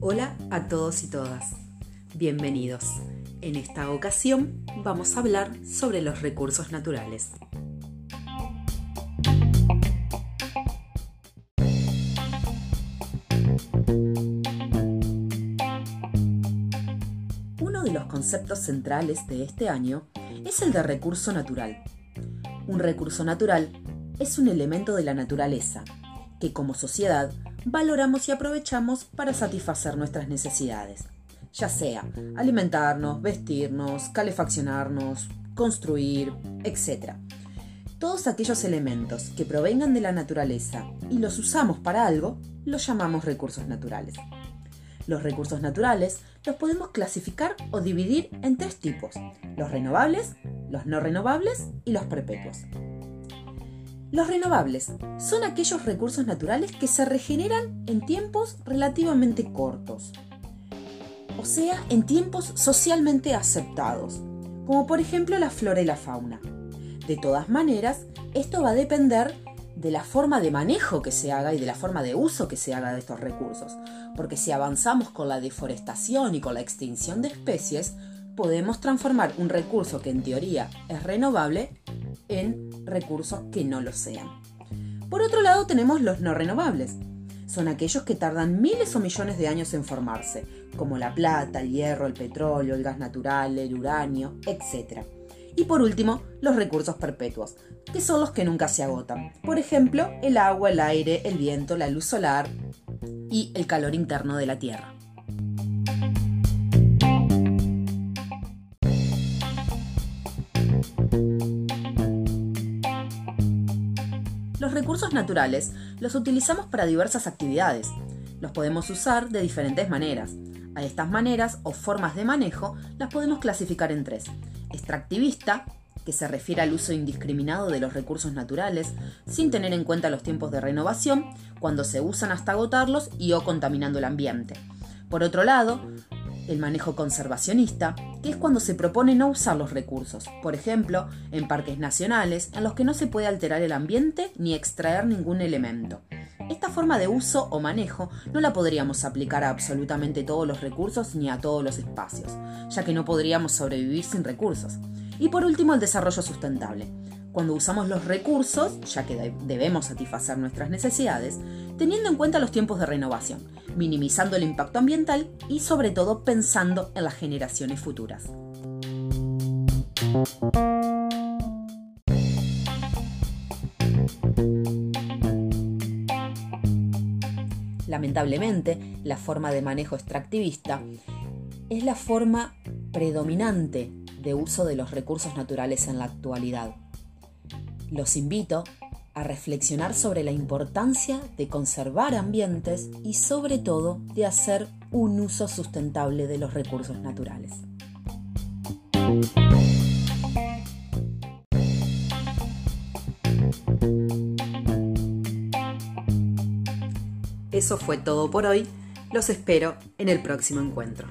Hola a todos y todas, bienvenidos. En esta ocasión vamos a hablar sobre los recursos naturales. Uno de los conceptos centrales de este año es el de recurso natural. Un recurso natural es un elemento de la naturaleza que como sociedad valoramos y aprovechamos para satisfacer nuestras necesidades, ya sea alimentarnos, vestirnos, calefaccionarnos, construir, etc. Todos aquellos elementos que provengan de la naturaleza y los usamos para algo, los llamamos recursos naturales. Los recursos naturales los podemos clasificar o dividir en tres tipos, los renovables, los no renovables y los perpetuos. Los renovables son aquellos recursos naturales que se regeneran en tiempos relativamente cortos, o sea, en tiempos socialmente aceptados, como por ejemplo la flora y la fauna. De todas maneras, esto va a depender de la forma de manejo que se haga y de la forma de uso que se haga de estos recursos, porque si avanzamos con la deforestación y con la extinción de especies, podemos transformar un recurso que en teoría es renovable en recursos que no lo sean. Por otro lado tenemos los no renovables. Son aquellos que tardan miles o millones de años en formarse, como la plata, el hierro, el petróleo, el gas natural, el uranio, etc. Y por último, los recursos perpetuos, que son los que nunca se agotan. Por ejemplo, el agua, el aire, el viento, la luz solar y el calor interno de la Tierra. Los recursos naturales los utilizamos para diversas actividades. Los podemos usar de diferentes maneras. A estas maneras o formas de manejo las podemos clasificar en tres. Extractivista, que se refiere al uso indiscriminado de los recursos naturales, sin tener en cuenta los tiempos de renovación, cuando se usan hasta agotarlos y o contaminando el ambiente. Por otro lado, el manejo conservacionista, que es cuando se propone no usar los recursos, por ejemplo, en parques nacionales en los que no se puede alterar el ambiente ni extraer ningún elemento. Esta forma de uso o manejo no la podríamos aplicar a absolutamente todos los recursos ni a todos los espacios, ya que no podríamos sobrevivir sin recursos. Y por último, el desarrollo sustentable. Cuando usamos los recursos, ya que debemos satisfacer nuestras necesidades, teniendo en cuenta los tiempos de renovación, minimizando el impacto ambiental y sobre todo pensando en las generaciones futuras. Lamentablemente, la forma de manejo extractivista es la forma predominante de uso de los recursos naturales en la actualidad. Los invito a reflexionar sobre la importancia de conservar ambientes y sobre todo de hacer un uso sustentable de los recursos naturales. Eso fue todo por hoy. Los espero en el próximo encuentro.